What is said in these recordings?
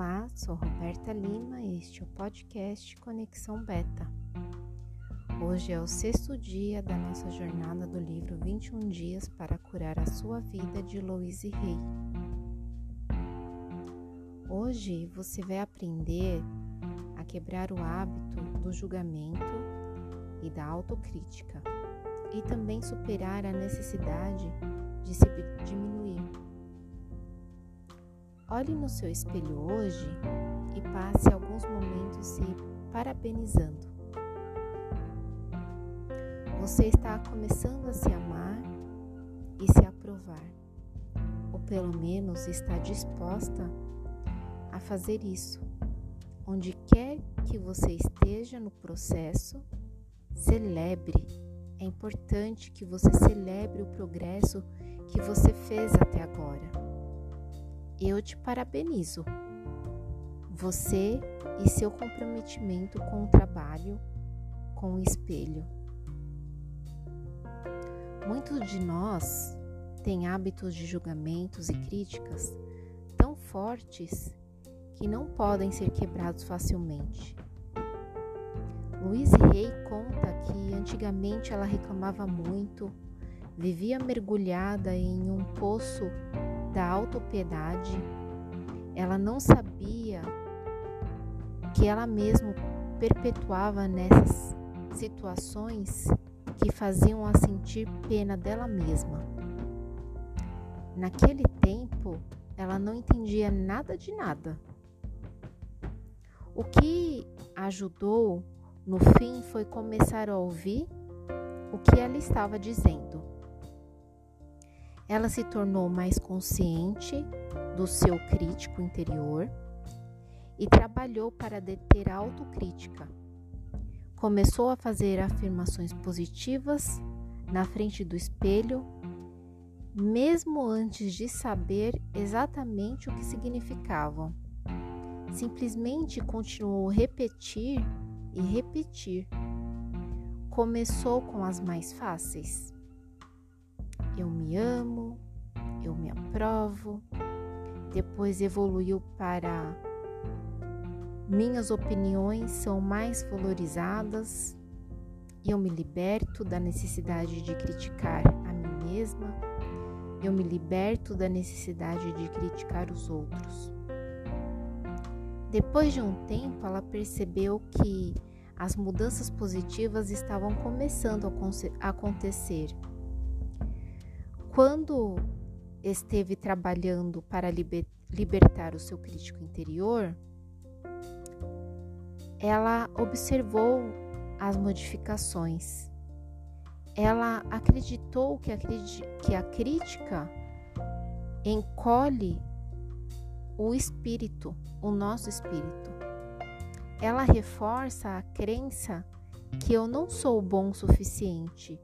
Olá, sou Roberta Lima e este é o podcast Conexão Beta. Hoje é o sexto dia da nossa jornada do livro 21 Dias para Curar a Sua Vida de Louise Hay. Hoje você vai aprender a quebrar o hábito do julgamento e da autocrítica e também superar a necessidade de se diminuir Olhe no seu espelho hoje e passe alguns momentos se parabenizando. Você está começando a se amar e se aprovar, ou pelo menos está disposta a fazer isso. Onde quer que você esteja no processo, celebre. É importante que você celebre o progresso que você fez até agora eu te parabenizo. Você e seu comprometimento com o trabalho, com o espelho. Muitos de nós têm hábitos de julgamentos e críticas tão fortes que não podem ser quebrados facilmente. Louise Hay conta que antigamente ela reclamava muito, vivia mergulhada em um poço da autopiedade, ela não sabia que ela mesma perpetuava nessas situações que faziam-a sentir pena dela mesma. Naquele tempo, ela não entendia nada de nada. O que ajudou no fim foi começar a ouvir o que ela estava dizendo. Ela se tornou mais consciente do seu crítico interior e trabalhou para deter a autocrítica. Começou a fazer afirmações positivas na frente do espelho, mesmo antes de saber exatamente o que significavam. Simplesmente continuou repetir e repetir. Começou com as mais fáceis eu me amo, eu me aprovo. Depois evoluiu para minhas opiniões são mais valorizadas. Eu me liberto da necessidade de criticar a mim mesma. Eu me liberto da necessidade de criticar os outros. Depois de um tempo, ela percebeu que as mudanças positivas estavam começando a acontecer quando esteve trabalhando para liber, libertar o seu crítico interior, ela observou as modificações. Ela acreditou que a, que a crítica encolhe o espírito, o nosso espírito. Ela reforça a crença que eu não sou bom o suficiente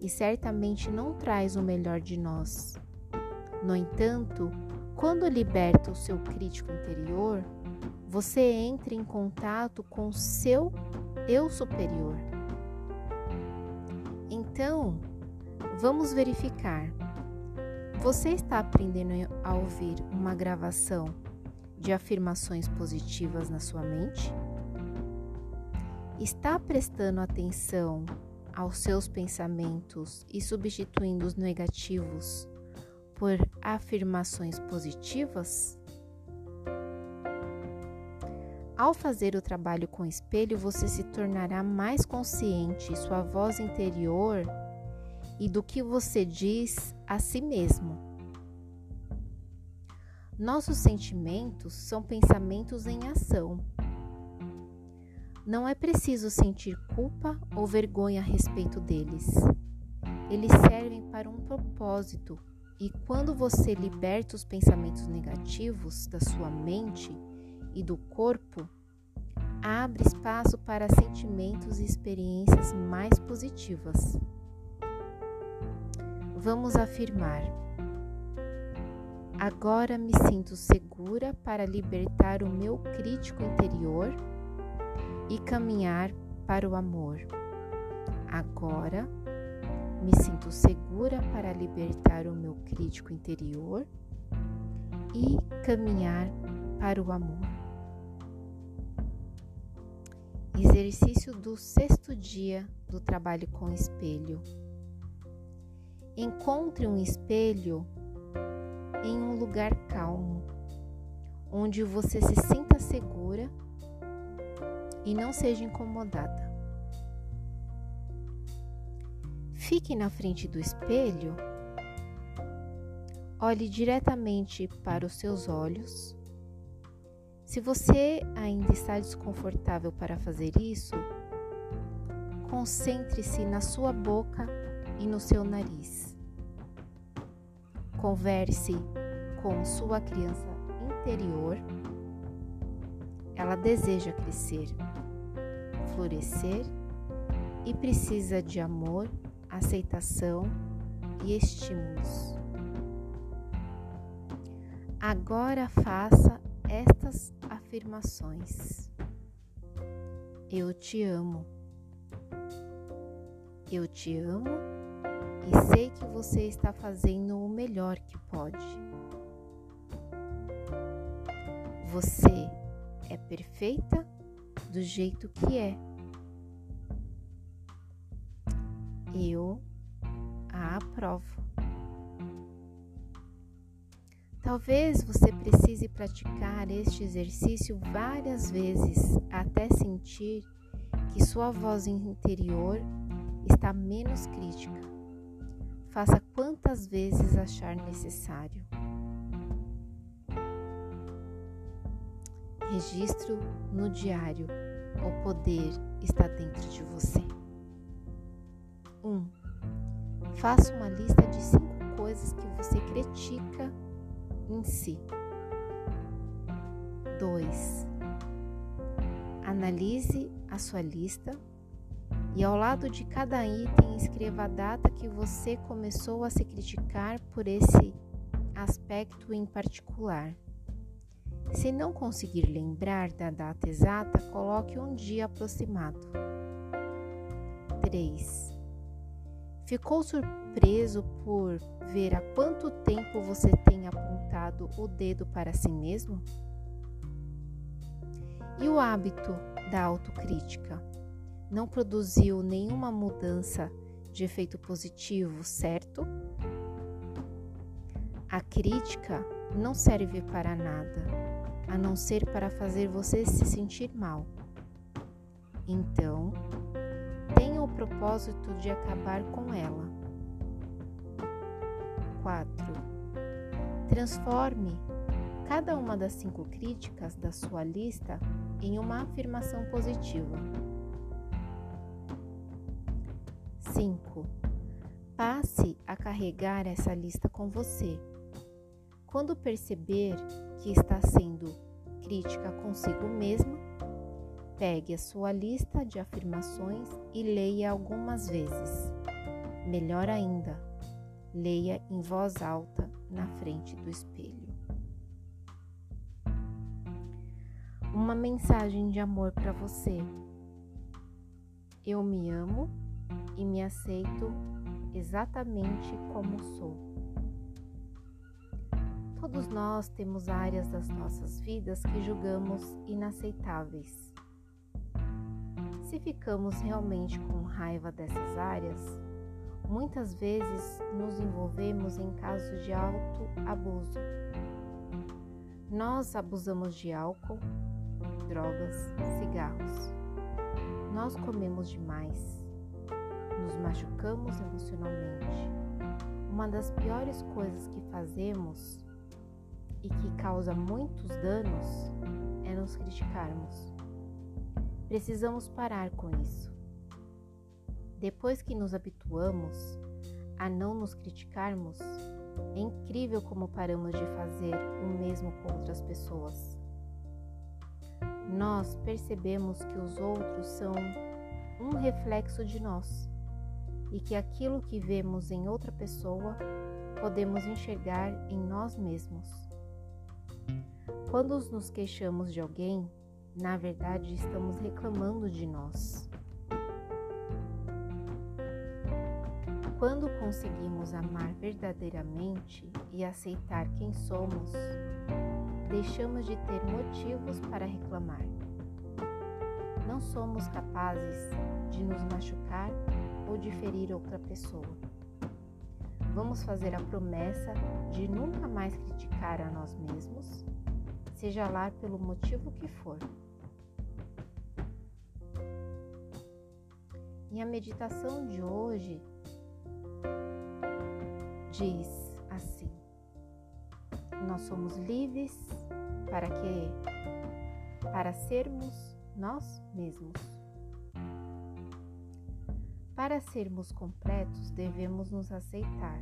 e certamente não traz o melhor de nós. No entanto, quando liberta o seu crítico interior, você entra em contato com o seu eu superior. Então, vamos verificar. Você está aprendendo a ouvir uma gravação de afirmações positivas na sua mente? Está prestando atenção aos seus pensamentos e substituindo os negativos por afirmações positivas? Ao fazer o trabalho com espelho, você se tornará mais consciente sua voz interior e do que você diz a si mesmo. Nossos sentimentos são pensamentos em ação. Não é preciso sentir culpa ou vergonha a respeito deles. Eles servem para um propósito, e quando você liberta os pensamentos negativos da sua mente e do corpo, abre espaço para sentimentos e experiências mais positivas. Vamos afirmar. Agora me sinto segura para libertar o meu crítico interior e caminhar para o amor. Agora me sinto segura para libertar o meu crítico interior e caminhar para o amor. Exercício do sexto dia do trabalho com espelho. Encontre um espelho em um lugar calmo, onde você se sinta segura e não seja incomodada. Fique na frente do espelho, olhe diretamente para os seus olhos. Se você ainda está desconfortável para fazer isso, concentre-se na sua boca e no seu nariz. Converse com sua criança interior. Ela deseja crescer, florescer e precisa de amor, aceitação e estímulos. Agora faça estas afirmações. Eu te amo. Eu te amo e sei que você está fazendo o melhor que pode. Você é perfeita do jeito que é. Eu a aprovo. Talvez você precise praticar este exercício várias vezes até sentir que sua voz interior está menos crítica. Faça quantas vezes achar necessário. Registro no diário. O poder está dentro de você. 1. Um, faça uma lista de cinco coisas que você critica em si. 2. Analise a sua lista e ao lado de cada item escreva a data que você começou a se criticar por esse aspecto em particular. Se não conseguir lembrar da data exata, coloque um dia aproximado. 3. Ficou surpreso por ver há quanto tempo você tem apontado o dedo para si mesmo? E o hábito da autocrítica não produziu nenhuma mudança de efeito positivo, certo? A crítica não serve para nada, a não ser para fazer você se sentir mal. Então, tenha o propósito de acabar com ela. 4. Transforme cada uma das cinco críticas da sua lista em uma afirmação positiva. 5. Passe a carregar essa lista com você. Quando perceber que está sendo crítica consigo mesma, pegue a sua lista de afirmações e leia algumas vezes. Melhor ainda, leia em voz alta na frente do espelho. Uma mensagem de amor para você. Eu me amo e me aceito exatamente como sou. Todos nós temos áreas das nossas vidas que julgamos inaceitáveis. Se ficamos realmente com raiva dessas áreas, muitas vezes nos envolvemos em casos de alto abuso. Nós abusamos de álcool, drogas, cigarros. Nós comemos demais. Nos machucamos emocionalmente. Uma das piores coisas que fazemos e que causa muitos danos é nos criticarmos. Precisamos parar com isso. Depois que nos habituamos a não nos criticarmos, é incrível como paramos de fazer o mesmo com outras pessoas nós percebemos que os outros são um reflexo de nós e que aquilo que vemos em outra pessoa podemos enxergar em nós mesmos. Quando nos queixamos de alguém, na verdade estamos reclamando de nós. Quando conseguimos amar verdadeiramente e aceitar quem somos, deixamos de ter motivos para reclamar. Não somos capazes de nos machucar ou de ferir outra pessoa. Vamos fazer a promessa de nunca mais criticar a nós mesmos, seja lá pelo motivo que for. E a meditação de hoje diz assim: Nós somos livres para que para sermos nós mesmos. Para sermos completos, devemos nos aceitar.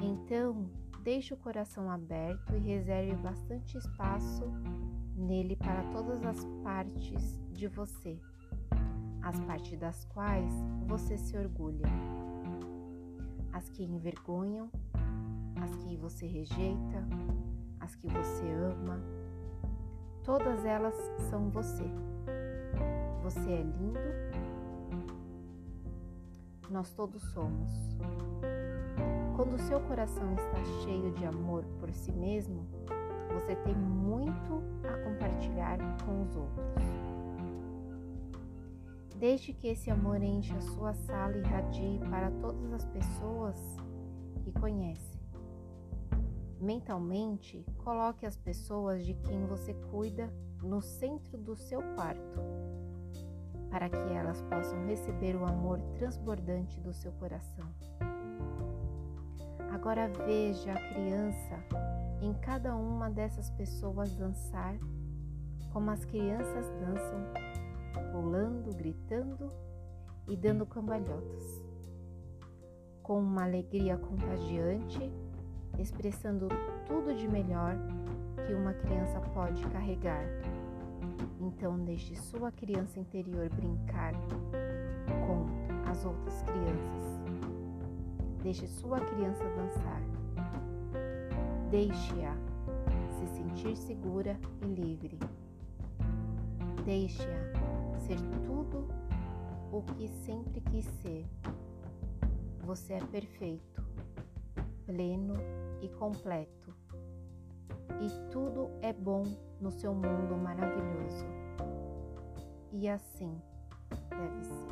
Então, deixe o coração aberto e reserve bastante espaço nele para todas as partes de você, as partes das quais você se orgulha, as que envergonham, as que você rejeita, as que você ama. Todas elas são você. Você é lindo nós todos somos. Quando o seu coração está cheio de amor por si mesmo, você tem muito a compartilhar com os outros. Deixe que esse amor encha a sua sala e radie para todas as pessoas que conhece. Mentalmente, coloque as pessoas de quem você cuida no centro do seu quarto para que elas possam receber o amor transbordante do seu coração. Agora veja a criança em cada uma dessas pessoas dançar como as crianças dançam, pulando, gritando e dando cambalhotas, com uma alegria contagiante, expressando tudo de melhor que uma criança pode carregar então, deixe sua criança interior brincar com as outras crianças. Deixe sua criança dançar. Deixe-a se sentir segura e livre. Deixe-a ser tudo o que sempre quis ser. Você é perfeito, pleno e completo. E tudo é bom no seu mundo maravilhoso. E assim deve ser.